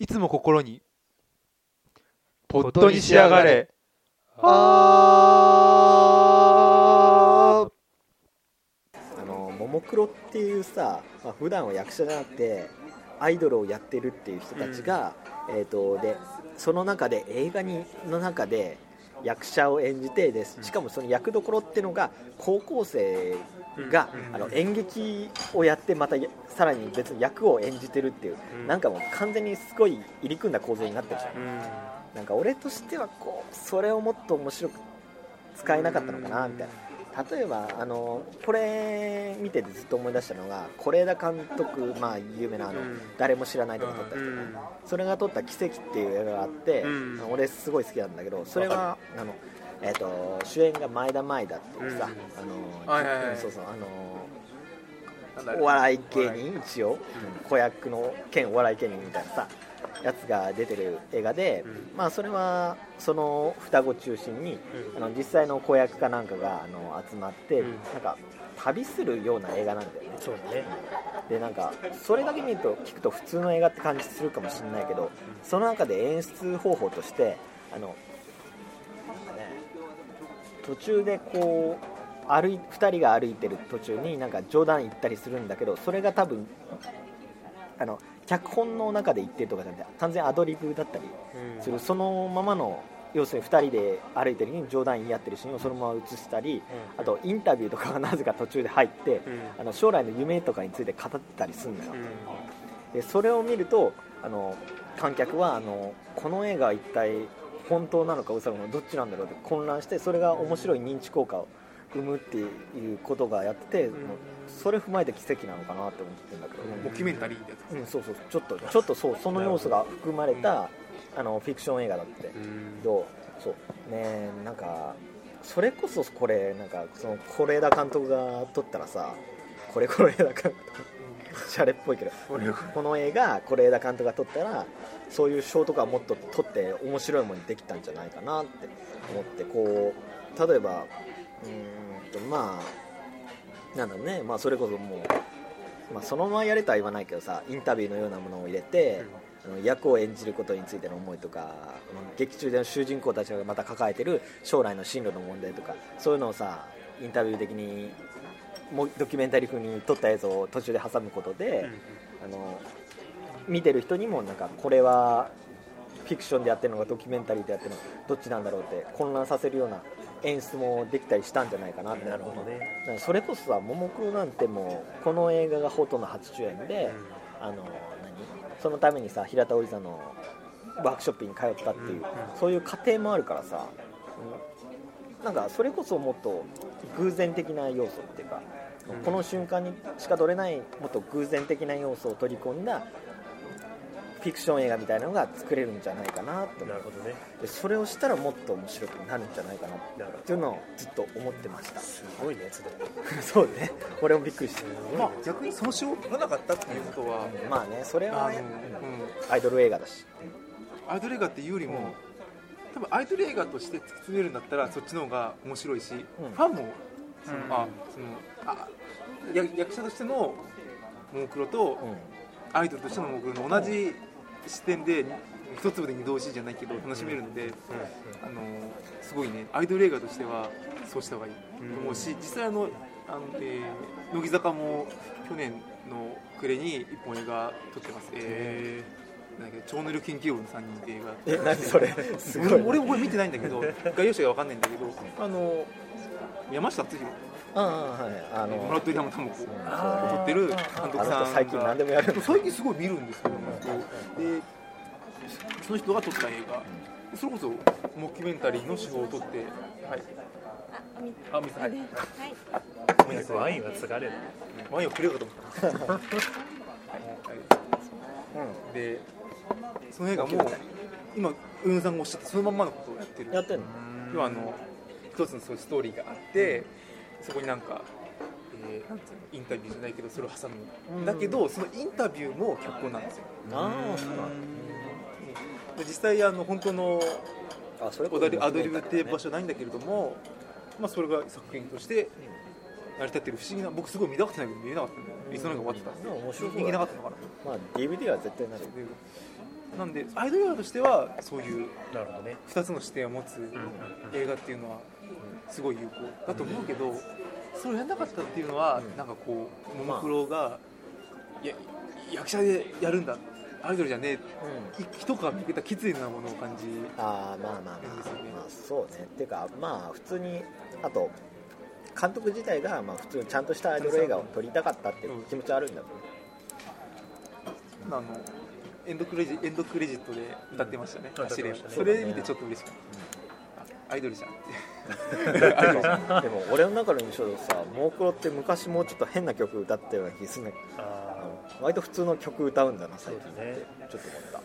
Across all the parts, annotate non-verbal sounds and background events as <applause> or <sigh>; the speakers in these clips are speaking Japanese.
いつも心にポットに仕上がれ。あのももクロっていうさ、まあ、普段は役者じゃなくてアイドルをやってるっていう人たちが、えー、とでその中で映画にの中で役者を演じてです。しかもその役どころっていうのが高校生が、あの演劇をやってまたさらに別に役を演じてるっていう、なんかもう完全にすごい入り組んだ構造になってるじゃん、なんか俺としてはこうそれをもっと面白く使えなかったのかなみたいな例えばあのこれ見ててずっと思い出したのが是枝監督、まあ、有名なあの、誰も知らないとか撮った人、それが撮った「奇跡」っていう映画があって、俺すごい好きなんだけどそれはあの、えー、と主演が前田舞だっていうさ、あのそうそうあのお笑い芸人一応、子役の兼お笑い芸人みたいなさやつが出てる映画で、まあそれはその双子中心に、あの実際の子役かなんかがあの集まって、うん。なんか旅するような映画なんだよね。そうだね。でなんかそれだけ見ると聞くと普通の映画って感じするかもしれないけどその中で演出方法としてあのね途中でこう歩い2人が歩いてる途中になんか冗談言ったりするんだけどそれが多分あの脚本の中で言ってるとかじゃなくて完全アドリブだったりするそのままの要するに2人で歩いてる時に冗談言い合ってるシーンをそのまま映したりあとインタビューとかがなぜか途中で入ってあの将来の夢とかについて語ったりするのよ。でそれを見るとあの観客はあのこの映画は一体本当なのか嘘なのかどっちなんだろうって混乱してそれが面白い認知効果を生むっていうことがやってて、もうそれ踏まえて奇跡なのかなって思ってるんだけど、ドキュメンタリーってやつうん、そうそう。ちょっとちょっとそうその要素が含まれた、あのフィクション映画だって、けどそう。ねなんかそれこそこれなんかその是枝監督が撮ったらさこれ是枝監督。シャレっぽいけど。この映画是枝監督が撮ったらそういう賞とかもっと撮って面白いものにできたんじゃないかなって思ってこう例えばうーんとまあなんだろうね、まあ、それこそもう、まあ、そのままやれとは言わないけどさインタビューのようなものを入れて、あの役を演じることについての思いとか劇中での主人公たちがまた抱えてる将来の進路の問題とかそういうのをさインタビュー的にもうドキュメンタリー風に撮った映像を途中で挟むことで、あの見てる人にもなんかこれはフィクションでやってるのかドキュメンタリーでやってるのかどっちなんだろうって混乱させるような演出もできたりしたんじゃないかなって。なるほどね。それこそさももクロなんてもうこの映画がほとんど初主演で、あの何？そのためにさ平田織さんのワークショップに通ったっていう、そういう過程もあるからさ、うんなんかそれこそもっと偶然的な要素っていうか、この瞬間にしか撮れないもっと偶然的な要素を取り込んだフィクション映画みたいなのが作れるんじゃないかなと思う。なるほどね。でそれをしたらもっと面白くなるんじゃないかなっていうのをずっと思ってました。すごい熱だよそうね。俺もびっくりした。まあ逆にその賞を取らなかったっていうことは。まあねそれはねうん。アイドル映画だし。アイドル映画っていうよりも、多分アイドル映画として突き詰めるんだったらそっちの方が面白いし、ん。ファンもその、あそのあや役者としてのももクロと、アイドルとしてのももクロの同じ視点で一粒で二度おいしいじゃないけど楽しめるので、あのすごいね。アイドル映画としてはそうした方がいいと思うし、実際あのあの、えー乃木坂も去年の暮れに一本映画撮ってます。えーなんだっけ超能力研究部の3人って映画。え何それ？すごい。俺俺俺見てないんだけど概要者が分かんないんだけどあの山下敦弘。ああはい。あの村戸山智子そう撮ってる監督あさん最近何でもやる最近すごい見るんですけど、でその人が撮った映画。それこそモキュメンタリーの手法を撮ってはいあ水はい。ごめんなさいワインは継がれる。ワインをくれようかと思った。でその映画も今上野さんがおっしゃったそのまんまのことをやってる。やってんの？要はあの一つのそういうストーリーがあってそこになんか、えーなんていうのインタビューじゃないけどそれを挟む。だけどそのインタビューも脚本なんですよ。あうなん実際あの本当のあそれアドリブっていう場所はないんだけれども、まあ、それが作品として成り立ってる不思議な僕すごい見たかったんだけど見えなかったんだよいつの間にか終わってたで。も面白そうだね。人気なかったのかな。まあ DVD は絶対なる。でなんでアイドルとしてはそういうなるほどね。2つの視点を持つ映画っていうのはすごい有効だと思うけどそれをやんなかったっていうのはうん。なんかこうももクロがいや役者でやるんだアイドルじゃねえ一皮むけた決意なものを感じ。ああまあまあまあ、まあそうね。っていうかまあ普通にあと監督自体がまあ普通にちゃんとしたアイドル映画を撮りたかったっていう気持ちはあるんだと思うあのエンドクレジエンドクレジットで歌ってましたね、うん。走れ歌ってましたそねれ見てちょっと嬉しかった、あアイドルじゃん。ってでも俺の中の印象でさモークロって昔もうちょっと変な曲歌ったような気するんだけど。ああの割と普通の曲歌うんだな最近。ってちょっと思った。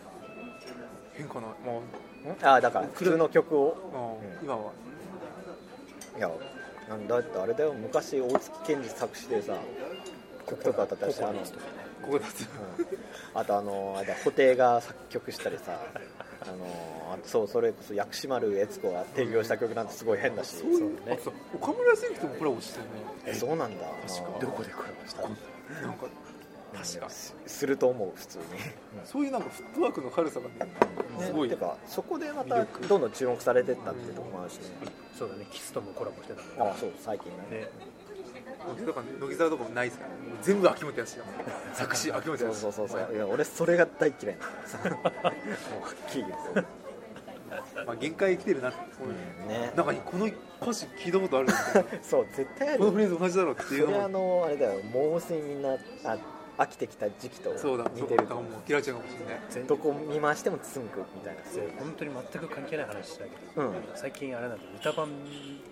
変かなもああだから普通の曲を。う、ん。今は。いやなんだってあれだよ。昔大月健二作詞でさ曲とか歌ったりしてあの、うんここだとあとあのあれだ布袋が作曲したりさあのあとそうそれこそ薬師丸悦子が提供した曲なんてすごい変だし。そう。いうそうだね。あとさ岡村康之ともコラボしてるね。えそうなんだ。確かどこでコラボしたなんかうん確かすすると思う普通に。そういうなんかフットワークの軽さがねね。すごい。てかそこでまたどんどん注目されてったっていうところもあるしね。そうだね。キスともコラボしてたもんあそう最近ね。ね。だから乃木坂とかもないですからねもう全部秋元康だ <laughs> 作詞秋元そう康そうそうそう。いや俺それが大嫌いなもうはっきり言って。<laughs> まあ、限界来てるなって、ね。中にこの歌詞聞いたことあるみたいな。<laughs> そう絶対あるこのフレーズ同じだろうってそいうれあのあれだよ。モームスにみんなあ飽きてきた時期とそうだ似てるそうだからもう嫌いちゃうかもしれない。全どこ見回してもつんくみたいな然本当に全く関係ない話だけど、うん。最近あれなんだ歌版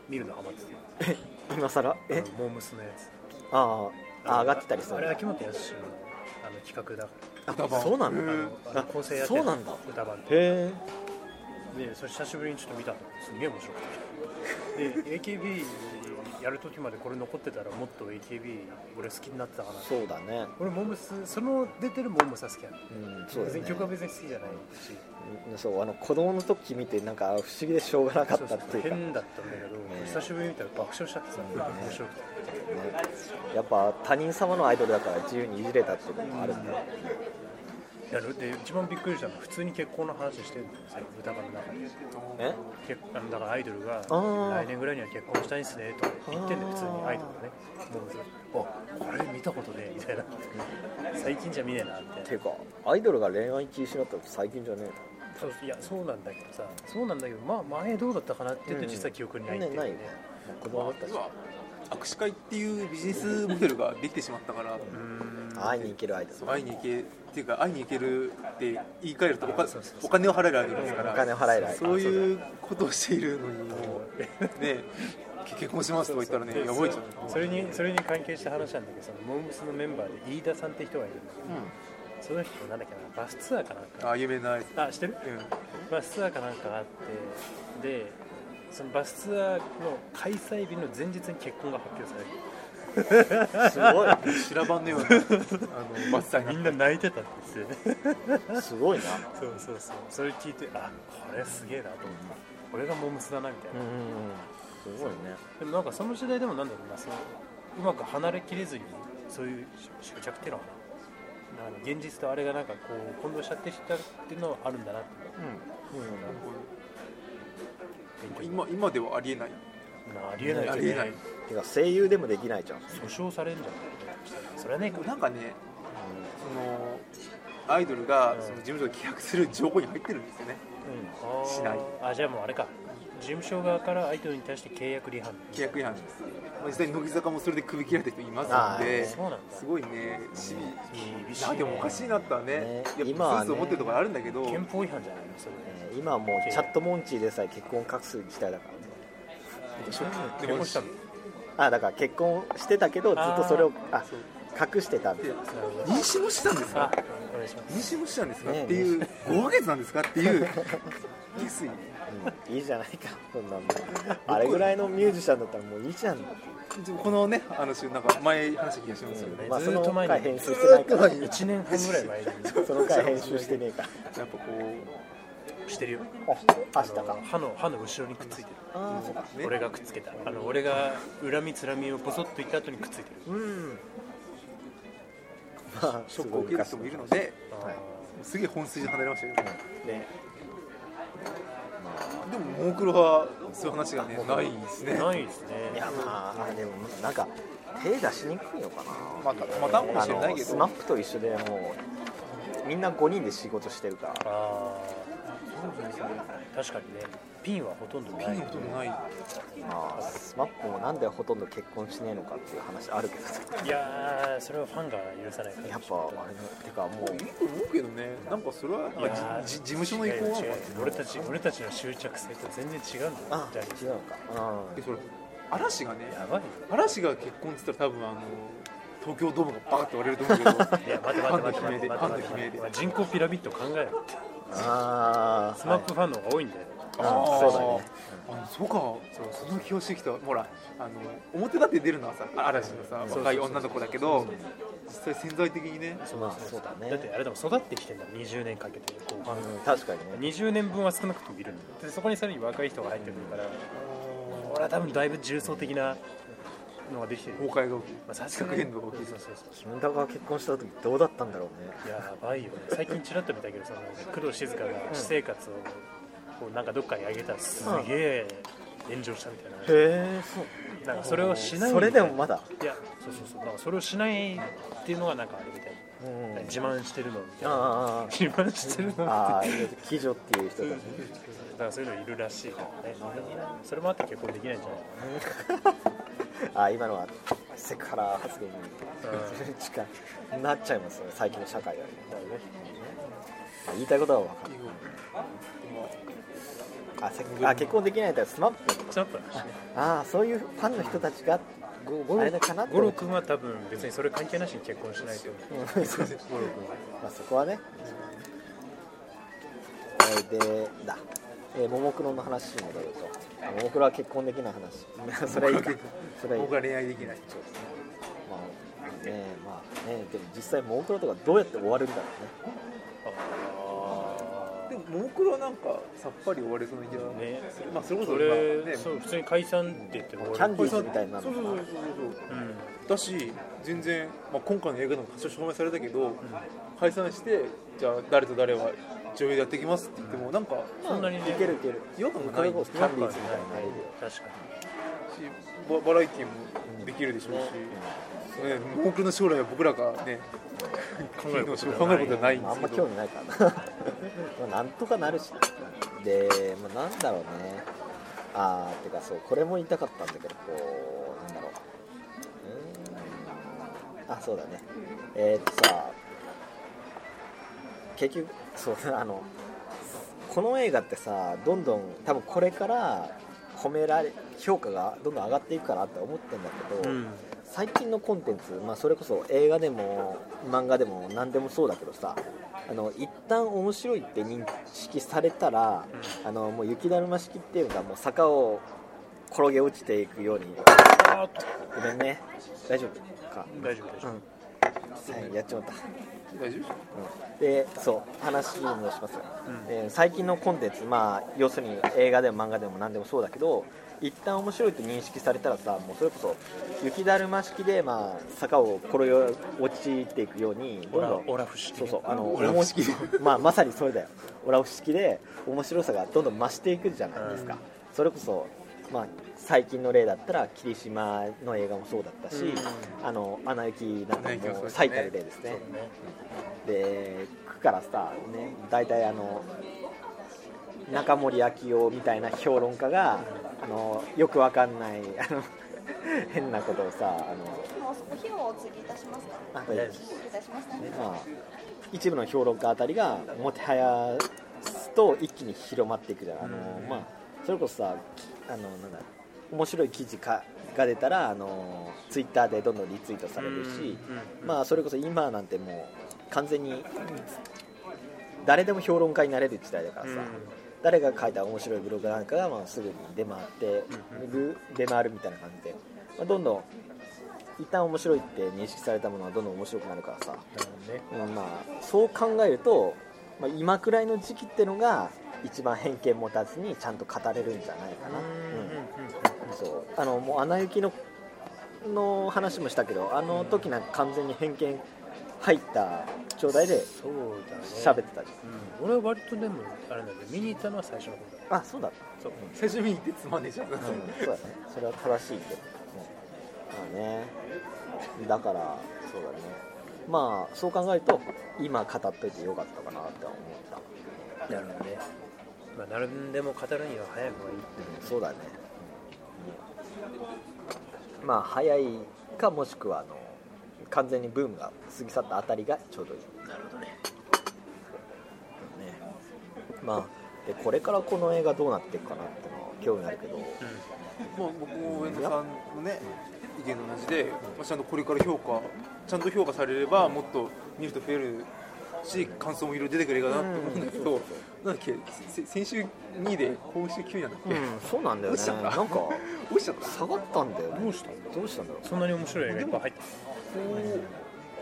見るのハマってて。<laughs> 今さらえモームスのやつ。あああ上がってたりするあれ秋元康のあの企画だ。か歌版そうなんだ。構成やってそうなんだ。歌版でへえでそれ久しぶりにちょっと見たのすげえ面白くて。で AKB やる時までこれ残ってたらもっと AKB 俺好きになってたかな。そうだね。俺モームスその出てるモームスは好きなのうんそうだね。別に曲は別に好きじゃないし。うんそうあの子供の時見てなんか不思議でしょうがなかったっていうか。変だったんだけど、久しぶりに見たら爆笑しちゃってさ、面白くてね。やっぱ他人様のアイドルだから自由にいじれたっていうのもあるんだ。よいやで一番びっくりしたのは普通に結婚の話してるんですよ。歌番の中で。え？結あのだからアイドルがー。来年ぐらいには結婚したいんですねとか言ってんだよ普通にアイドルがね。もうあこれ見たことねみたいな。最近じゃ見ねえなみたいな。ていうかアイドルが恋愛禁止になったって最近じゃねそういやそうなんだけどさそうなんだけどまあ前どうだったかなって言うとうん。実際記憶にないっていうね。ないよね子供だったし。要は握手会っていうビジネスモデルができてしまったから。会いに行けるアイドル。会いに行けっていうか会いに行けるって言い換えるとお金を払えるアイドルですからお金を払えるそういうことをしているのにもうね結婚しますとか言ったらねやばいじゃんそれにそれに関係した話なんだけどそのモームスのメンバーで飯田さんって人がいるんだけど、その人なんだっけなバスツアーかなんか。あ有名なあ知ってる？うん。バスツアーかなんかがあってでそのバスツアーの開催日の前日に結婚が発表されるすごい。修羅版のような。あのみにんな泣いてたんですよね。すごいな。そうそうそう。それ聞いてあこれすげえなと思って。これがモームスだなみたいな、うんうんうん。すごいね。でもなんかその時代でもなんだろうなそのうまく離れきれずにそういう執着っていうのかななんか現実とあれがなんかこう混同しちゃってしたっていうのはあるんだなって。勉強今今ではありえない。まあありえないよね。ありえないてか声優でもできないじゃん。訴訟されるんじゃない？それはねなんかねそのアイドルがその事務所で契約する情報に入ってるんですよね。あーしない。あじゃあもうあれか。事務所側からアイドルに対して契約違反。契約違反です。まあ実際に乃木坂もそれで首切られた人いますあーのでそうなんだ。すごいねし厳しいね。でもおかしいなとはね。ね。いや今はね。スーツを持ってるところあるんだけど。憲法違反じゃないの？それ。えー今はもうチャットモンチーでさえ結婚を隠す時代だからね。でしょ？結婚したの？あだから結婚してたけどずっとそれをあ隠してたんだでよ妊娠もしたんですあか妊娠もしたんですか？ねっていう5ヶ月なんですか？っていう決意。うんいいじゃないかそんなのあれぐらいのミュージシャンだったらもういいじゃん。このね話なんか前話した気がしますけど、うんまあそずっと前に。の回編集してないから。1年半ぐらい前に。<laughs> その回編集してねえかやっぱこしてるよ。あ明日か。歯の歯の後ろにくっついてる。俺がくっつけた。あの俺が恨みつらみをポソッと言った後にくっついてる。うん。まあショックを受ける人もいるので、あーすげえ本筋で離れましたけど、ね。でもももクロはそういう話がねないですね。ないですね。いやまあでもなんか手出しにくいのかな。またまたかもしれないけど。スマップと一緒でもうみんな5人で仕事してるから確かにねピンはほとんどない。ピンほとんどない。まあスマップもなんでほとんど結婚しねえのかっていう話あるけどいやーそれはファンが許さないから。やっぱあれのてかもういいと思うけどね。なんかそれは事務所の意向なのか違う違う。俺たち俺たちの執着性と全然違うんだ。よあ違うのか。なでそれ嵐がねやばい。よ嵐が結婚っつったら多分あの東京ドームがバーって割れると思うけど。<laughs> いや待て待て待て待てファンの悲鳴で。待て人口ピラミッド考えろってああスマップファンの方が多いんだよあーそうだね。あのそうか。そうその気がしてきたほらあの表立って出るのはさ嵐のさ若い女の子だけど実際潜在的にね。まあそうだね。だってあれでも育ってきてんだ20年かけてこう。うん確かにね。20年分は少なくともいるんだ。よでそこにさらに若い人が入ってくるから俺は多分だいぶ重層的なのができてる。崩壊が起きる。まあさすがに地殻変動が起きる。そうそうそう。キムタが結婚した時どうだったんだろうね。やばいよね。最近ちらっと見たけどその工藤静香が私生活をこうなんかどっかにあげたらすげえ炎上したみたいな。話へえそう。なんかそれをしない。それでもまだ？いやそうそうそう。なんかそれをしないっていうのがなんかあれみたいうん。な自慢してるのみたいな。ああ自慢してるのってああ貴女っていう人たちだからそういうのいるらしいからねそれもあって結婚できないんじゃない <laughs> あ今のはセクハラ発言に近いなっちゃいますよね最近の社会は。ねまあ言いたいことは分かるあせあ結婚できないとスマップスナップ。の話ねああそういうファンの人たちが五郎君は多分別にそれ関係なしに結婚しないと。うん。そう五郎君は。まあそこはね、えーでだ、えー、ももクロの話に戻るとももクロは結婚できない話。<laughs> それはいいかそれはいい僕は恋愛できないまあねまあねでも実際ももクロとかどうやって終わるんだろうね。でもももクロはなんかさっぱり終われそうな気がね。するまあそれこそそれ、今ね。そう普通に解散って言ってもキャンディーズみたいになるそうそうそうそうそう。うん。だし全然、まあ、今回の映画でも多少証明されたけど、解散してじゃあ誰と誰は女優でやっていきますって言ってもなんかそんなにね。いけるいける。違和感がないそれこそキャンディーズみたいになれるよ確かしババラエティーもできるでしょうし、ね、ももクロの将来は僕らがね考えること考えることはないんあんまですけど。興味ないからな。まあなんとかなるし。で、まあ、なんだろうね。ああてかそうこれも言いたかったんだけどこうなんだろう。うーん。あそうだね。えー、っとさ結局そうあのこの映画ってさどんどん多分これから褒められ評価がどんどん上がっていくかなって思ってんだけど、うん。最近のコンテンツ、まあ、それこそ映画でも漫画でも何でもそうだけどさあの一旦面白いって認識されたら、あのもう雪だるま式っていうのがもう坂を転げ落ちていくように。ごめんね。大丈夫か。大丈夫大丈夫、うん。はいやっちまったでそう話に戻します。よ、で最近のコンテンツまあ要するに映画でも漫画でも何でもそうだけど一旦面白いと認識されたらさもうそれこそ雪だるま式で、まあ、坂を転げ落ちていくようにどんどんオラフ式？そうそうあのオラフ式？まあ、まさにそれだよ。オラフ式で面白さがどんどん増していくじゃないですか、うん。それこそ、まあ、最近の例だったら霧島の映画もそうだったし、うん。あのアナ雪なんかも最たる例ですね。ね。で区からさね大体あの中森明夫みたいな評論家があのよくわかんないあの <laughs> 変なことをさあのもうお費用をいたしますか？あ大丈夫です。失礼いたしますね。まあ、一部の評論家あたりがもてはやすと一気に広まっていくじゃん、あのうん。まあ、それこそさあのなんだ面白い記事かが出たらあのツイッターでどんどんリツイートされるし、うんまあ、それこそ今なんてもう完全に誰でも評論家になれる時代だからさ、誰が書いた面白いブログなんかがまあすぐに出回ってる出回るみたいな感じで、まあ、どんどん一旦面白いって認識されたものはどんどん面白くなるからさ、ね。うんまあ、そう考えると、まあ、今くらいの時期ってのが一番偏見持たずにちゃんと語れるんじゃないかな、うんそう。あのもう「アナ雪の」の話もしたけどあの時なんか完全に偏見入った状態でそうだね。喋ってたじうん、俺は割とでもあれなんで見に行ったのは最初の方だあそうだそう。最初見に行ってつまんねえじゃん。うん、そうだね。それは正しいけど、う。んまあね。だからそうだねまあそう考えると今語っといてよかったかなって思った、なるほどねまあ何でも語るには早い方がいいう。ん、そうだね、うんまあ早いかもしくはあの完全にブームが過ぎ去ったあたりがちょうどいい。なるほどねね。まあでこれからこの映画どうなっていくかなって興味あるけど、まあ、僕も上野さんのね意見と同じで、まあ、ちゃんとこれから評価ちゃんと評価されればもっと見ると増えるし感想もいろいろ出てくる映画だなって思うんだけど、なんだっけせ先週2位で今週9位なんだっけ、うん、そうなんだよね。なんか <laughs> 落ちちゃった？下がったんだよね。どうした？んどうしたんだろう。そんなに面白い映画いっぱい入って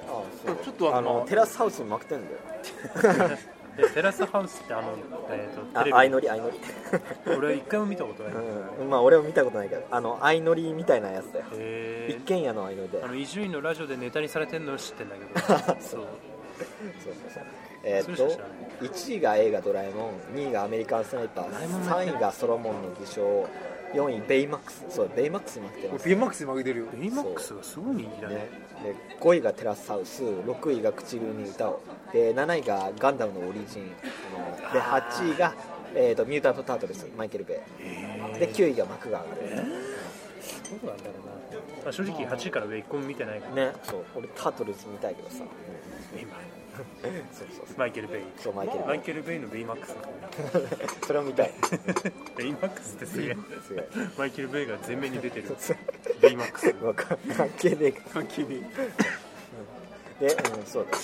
あそう。ちょっとあのテラスハウスに負けてんだよ。る <laughs> でテラスハウスってあの、えー、とテレビあ相乗り相乗り。<laughs> 俺は一回も見たことない、うんまあ俺も見たことないけどあの相乗りみたいなやつだよ。へ一軒家の相乗りで。あの伊集院のラジオでネタにされてるのは知ってんだけど。<laughs> そう。そう。そうそうえーっとそれしか知らない。1位が映画「ドラえもん」2位が「アメリカンスナイパー」ドラえもん3位が「ソロモンの偽証」4位ベイマックス。そうベイマックスに負けてます。ビエマックスに負けてるよ。ベイマックスがすごい人気だねね、で5位がテラスハウス6位が唇に歌をで7位がガンダムのオリジン。で8位が、えー、とミュータント・タートルズマイケル・ベイ。で9位がマクガー。ルどうなんだろうな、まあ、正直8位から上1個も見てないから。ね。そう。俺タートルズ見たいけどさ、今そうそうそう。マイケル・ベイ。そうマイケル。マイケル・ベイのベイマックス。<laughs> それを見たい。ベイマックスってすげえ。マイケル・ベイが前面に出てる。ベイマックス。わか関係ねえ。か関係ねで、うん、そうだ。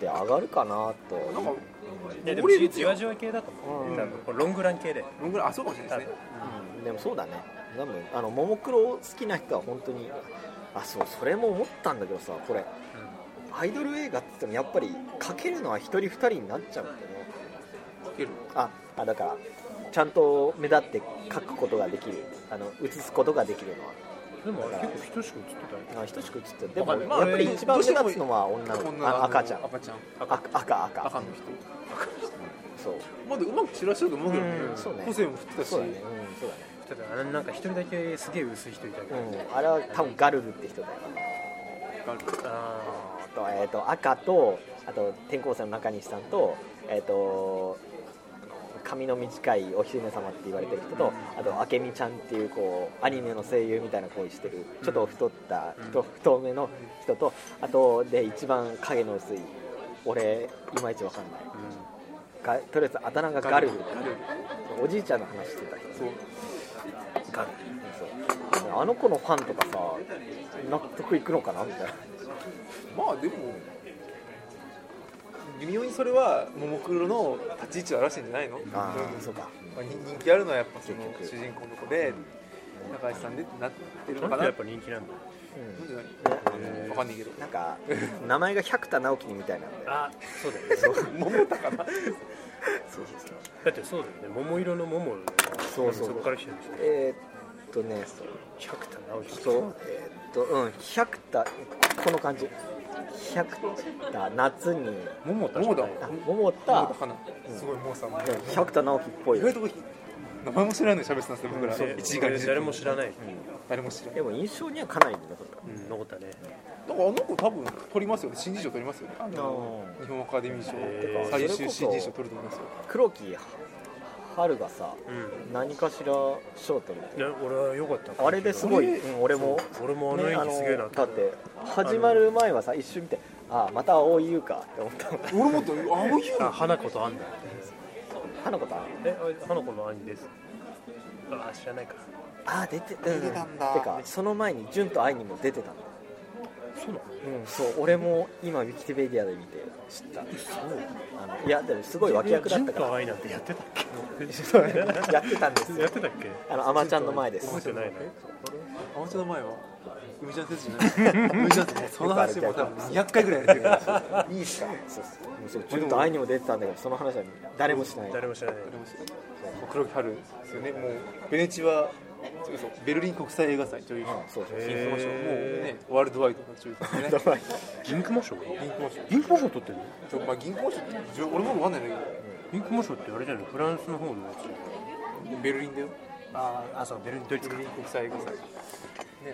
で上がるかなと。えなんかいやでも俺じわじわ系だと思う、うん。多分ロングラン系で。どんぐらいあそうかもしれないですね。うん。でもそうだね。多分あのももクロ好きな人は本当にあそうそれも思ったんだけどさこれアイドル映画って言ってもやっぱり描けるのは1人2人になっちゃうんだよねかけるああだからちゃんと目立って描くことができる。あの映すことができるのは。でもあれ結構人しか映ってたよあ等しく映ってるでもわかんない。やっぱり一番目立つのは女のあ赤ちゃん。赤ちゃん。赤。赤赤。赤の人。そう。まだうまく散らしてると思うけどね。うんそうね。個性も振ってたし。そうだね。うんそうだね。ただあのなんか一人だけすげえ薄い人いたけど、うんあれは多分ガルルって人だよ。ああと,、えー、と赤とあと転校生の中西さんと,、えー、と髪の短いお姫様って言われてる人とあと明美ちゃんっていうこうアニメの声優みたいな声してるちょっと太った、太太めの人とあとで一番影の薄い俺いまいちわかんない。とりあえずあだ名がガル。ル。おじいちゃんの話してたけどそう。ガル。ルそう。あの子のファンとかさ納得いくのかなみたいなまあでも微妙にそれはももクロの立ち位置を表してんじゃないの？あそうか。まあ、人人気あるのはやっぱその主人公の子で高橋さんでってなってるのかな？なんでやっぱ人気なんだ。うん。なんじゃないねわかんないけど。なんか名前が百田直樹みたいなんだよ。あそうだよね。<laughs> 桃田かな？そうそうそう。だってそうだよね。桃色の桃そうそうそこから来てるんでしょえーっとねそう。百田直樹。そう。えーっとうん。百田この感じ百田夏に。桃田。じ桃田。桃田すごいもうさ百田直樹っぽい。意外と名前も知らないのに喋ってたんですよ僕らそう。1時間20分誰も知らない、誰も知らないでも印象にはかなり残ったね。だからあの子多分取りますよね。新人賞取りますよね。日本アカデミー賞。へー。最終新人賞取ると思いますよ。黒木春がさうん。何かしら賞取るって。いや俺は良かった。あれですごい、うん。俺も。俺もあの演技すげえなねあのだって始まる前はさ一瞬見てああまた蒼井優かって思った俺もっとああいうあ花子とアンだ花子とえあ花子の兄です。あ知らないか。ああ出て,、うん、出てたんだ。てかその前に純と愛にも出てたんだそうなの？うんそう俺も今ウィキペディアで見て知った。あのいやでもすごい脇役だったから。純と愛なんてやってたっそう <laughs> やってたんですやってたっけ？あのアマちゃんの前です。覚えてないな。あまちゃんの前は海ちゃん説じゃない <laughs> 海ちゃんってもうその話も多分200回ぐらいやってるから。いいっすか？そうそう。そう純と愛にも出てたんだけどその話は誰もしない。誰も知らない。誰も知らない。黒木春ですよね。もうベネチはベルリン国際映画祭女優賞そうそう。金熊賞もへーねワールドワイドな女優さんで。ね <laughs> 銀熊賞銀熊賞銀熊賞取ってるの？ちょまあ銀熊賞って俺もわかんないんだ銀熊賞ってあれじゃない？フランスの方のやつ。けどベルリンだよ。ああそうベルリンドイツ国際映画祭。ね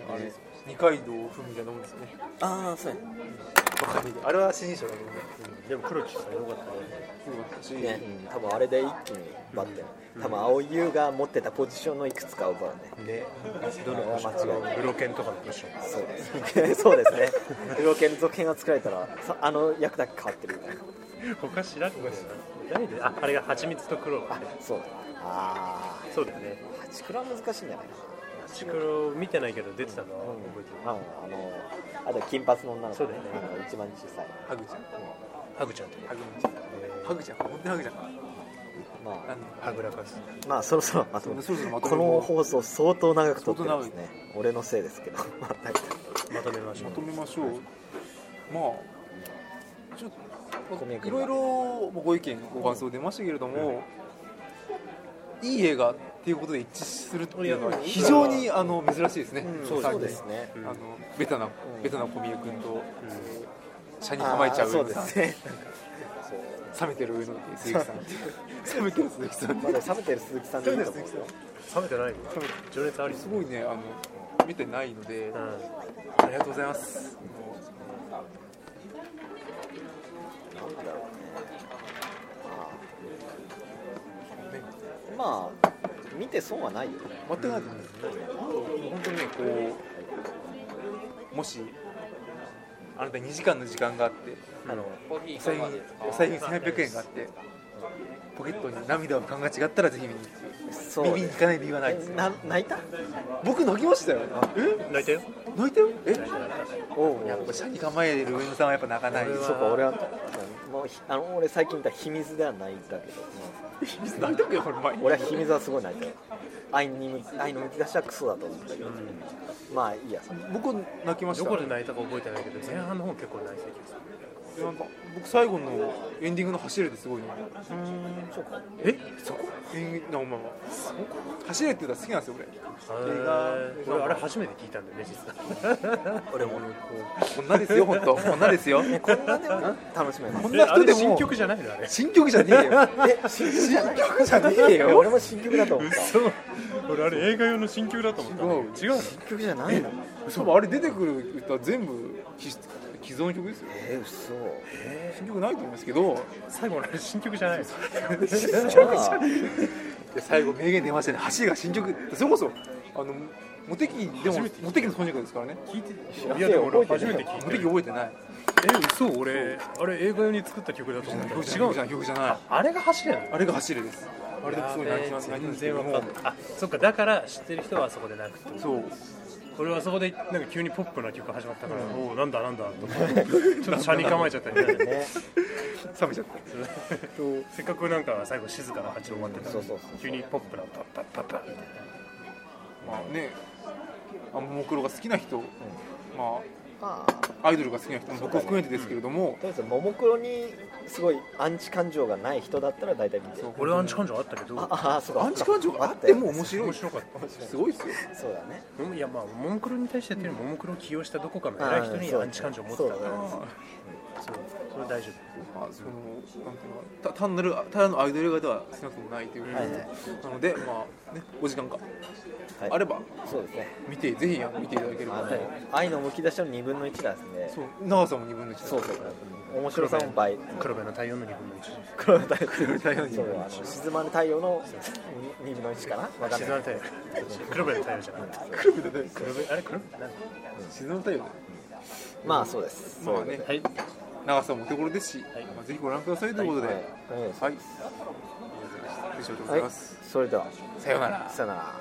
あれですよ二階堂ふみたいなもんですよね。ああそうやバカみたいあれは新人賞だけどねでも黒木さんよかったね。すごかったし、ね、うん、多分あれで一気にバッて、多分青優が持ってたポジションのいくつか奪うね。ねどの間違いないブロケンとかのポジションそうですそうですね。両剣続編が作られたらさあの役だけ変わってる他知らんの誰でああれが蜂蜜と黒あそう。だあそうだよね。あ八倉は難しいんじゃないか蜂黒見てないけど出てたのはな、覚えてる。あのあと金髪の女の子そうだよね。一番小さい。ハグちゃんハグちゃんと。ハグちゃんハグちゃん本当にハグちゃん。まあ。なんハグラカスまあそろそろまとめそろそろまとめこの放送相当長く撮ってるんですね俺のせいですけど。<laughs> まとめましょう。まとめましょう。まあちょっといろいろご意見ご感想出ましたけれども、いい映画っていうことで一致するっていうのは非常にあの珍しいですね、うん。そうですね。あのベタな、ん。ベタな小宮君と、車に構えちゃう上野さんね。冷めてる上野鈴木さん。冷めてる鈴木さん。まだ冷めてる鈴木さん冷めてないの情熱ありすごいねあの見てないので、うん。ありがとうございます。うね。ねまあ見て損はないよ。全くないと思う本当にねこうもしあなた2時間の時間があってあのお財布にお財布に1800円があってポケットに涙を浮かんが違ったらぜひ見に行って。そう。見に行かない理由はないですえな泣いた？僕泣きましたよ。え？泣いたよ。泣いたよ？え？おう。やっぱ車に構える上野さんはやっぱ泣かない。そうか俺はもうひあの俺最近見た秘密ではないんだけど、泣いたっけこれ前俺は秘密はすごい泣いたよ愛にむ愛のむき出しはクソだと思ったけど、まあいいや。僕泣きました。どこで泣いたか覚えてないけど前半の方結構泣いてた気がするなんか僕最後のエンディングの走れてすごいねうんそうか。え？そこ？エンディングなまあまあ走れって言ったら好きなんですよ俺。映画。俺あれ初めて聞いたんだよね実は。<laughs> 俺も。女ですよ本当。女ですよ。<laughs> こんなでも。楽しめこんな人でも。新曲じゃないのあれ？新曲じゃねえよ。え新曲じゃねええよ。俺も新曲だと思ったそう俺あれ映画用の新曲だと思った違うの？新曲じゃないの？多分あれ出てくる歌全部既既存の曲ですよ。え嘘。新曲ないと思いますけど最後のあれ新曲じゃないで最後名言出ましたね。走りが新曲。それこそあのモテキでもモテキのソニックですからね。聞いていやでも俺初めて聞いたモテキ覚えてない。え嘘俺。あれ映画用に作った曲だと思った。曲じゃない。曲じゃ違うない。曲じゃないあれが走れあれが走れです。あれですごい泣きます。全然わかんない。あそっか。だから知ってる人はあそこで泣くってこと。そう俺はそこでなんか急にポップな曲始まったから、おおなんだなんだと思ってちょっと車に構えちゃったりね。ね。冷めちゃった。せっかくなんか最後静かな八終わってたのに急にポップなパッパッパッパッみたいなまあねあももクロが好きな人、ままああアイドルが好きな人も僕を含めてですけれども、とりあえずももクロにすごいアンチ感情がない人だったら大体見て俺はアンチ感情あったけど。ああそうか。アンチ感情があっても面白い。面白かった。すごいですよ。そうだね。うんいやまあももクロに対してっていうよりももクロを起用したどこかの偉い人にアンチ感情を持ってたから。そうそうそれは大丈まあそのなんていうのた単なるただのアイドル映画では少なくともないというなのでまあねお時間がはい。あればそうですね。見てぜひ見ていただければ。愛のむき出しの2分の1なんでそう。長さも2分の1そうそう。面白さも倍。夫黒部の太陽の2分の1黒の太陽黒の太陽の二そう分のあの静まる太陽の2分の1かな？わかんない。静まる太陽。黒部の太陽じゃなくて黒部でね黒部あれ黒部？なんだ？静まったよねまあそうです。まあね。はい。長さもお手頃ですし、まあ、ぜひご覧くださいということで、はい。はい、以上でございます、それでは。さようなら。さよなら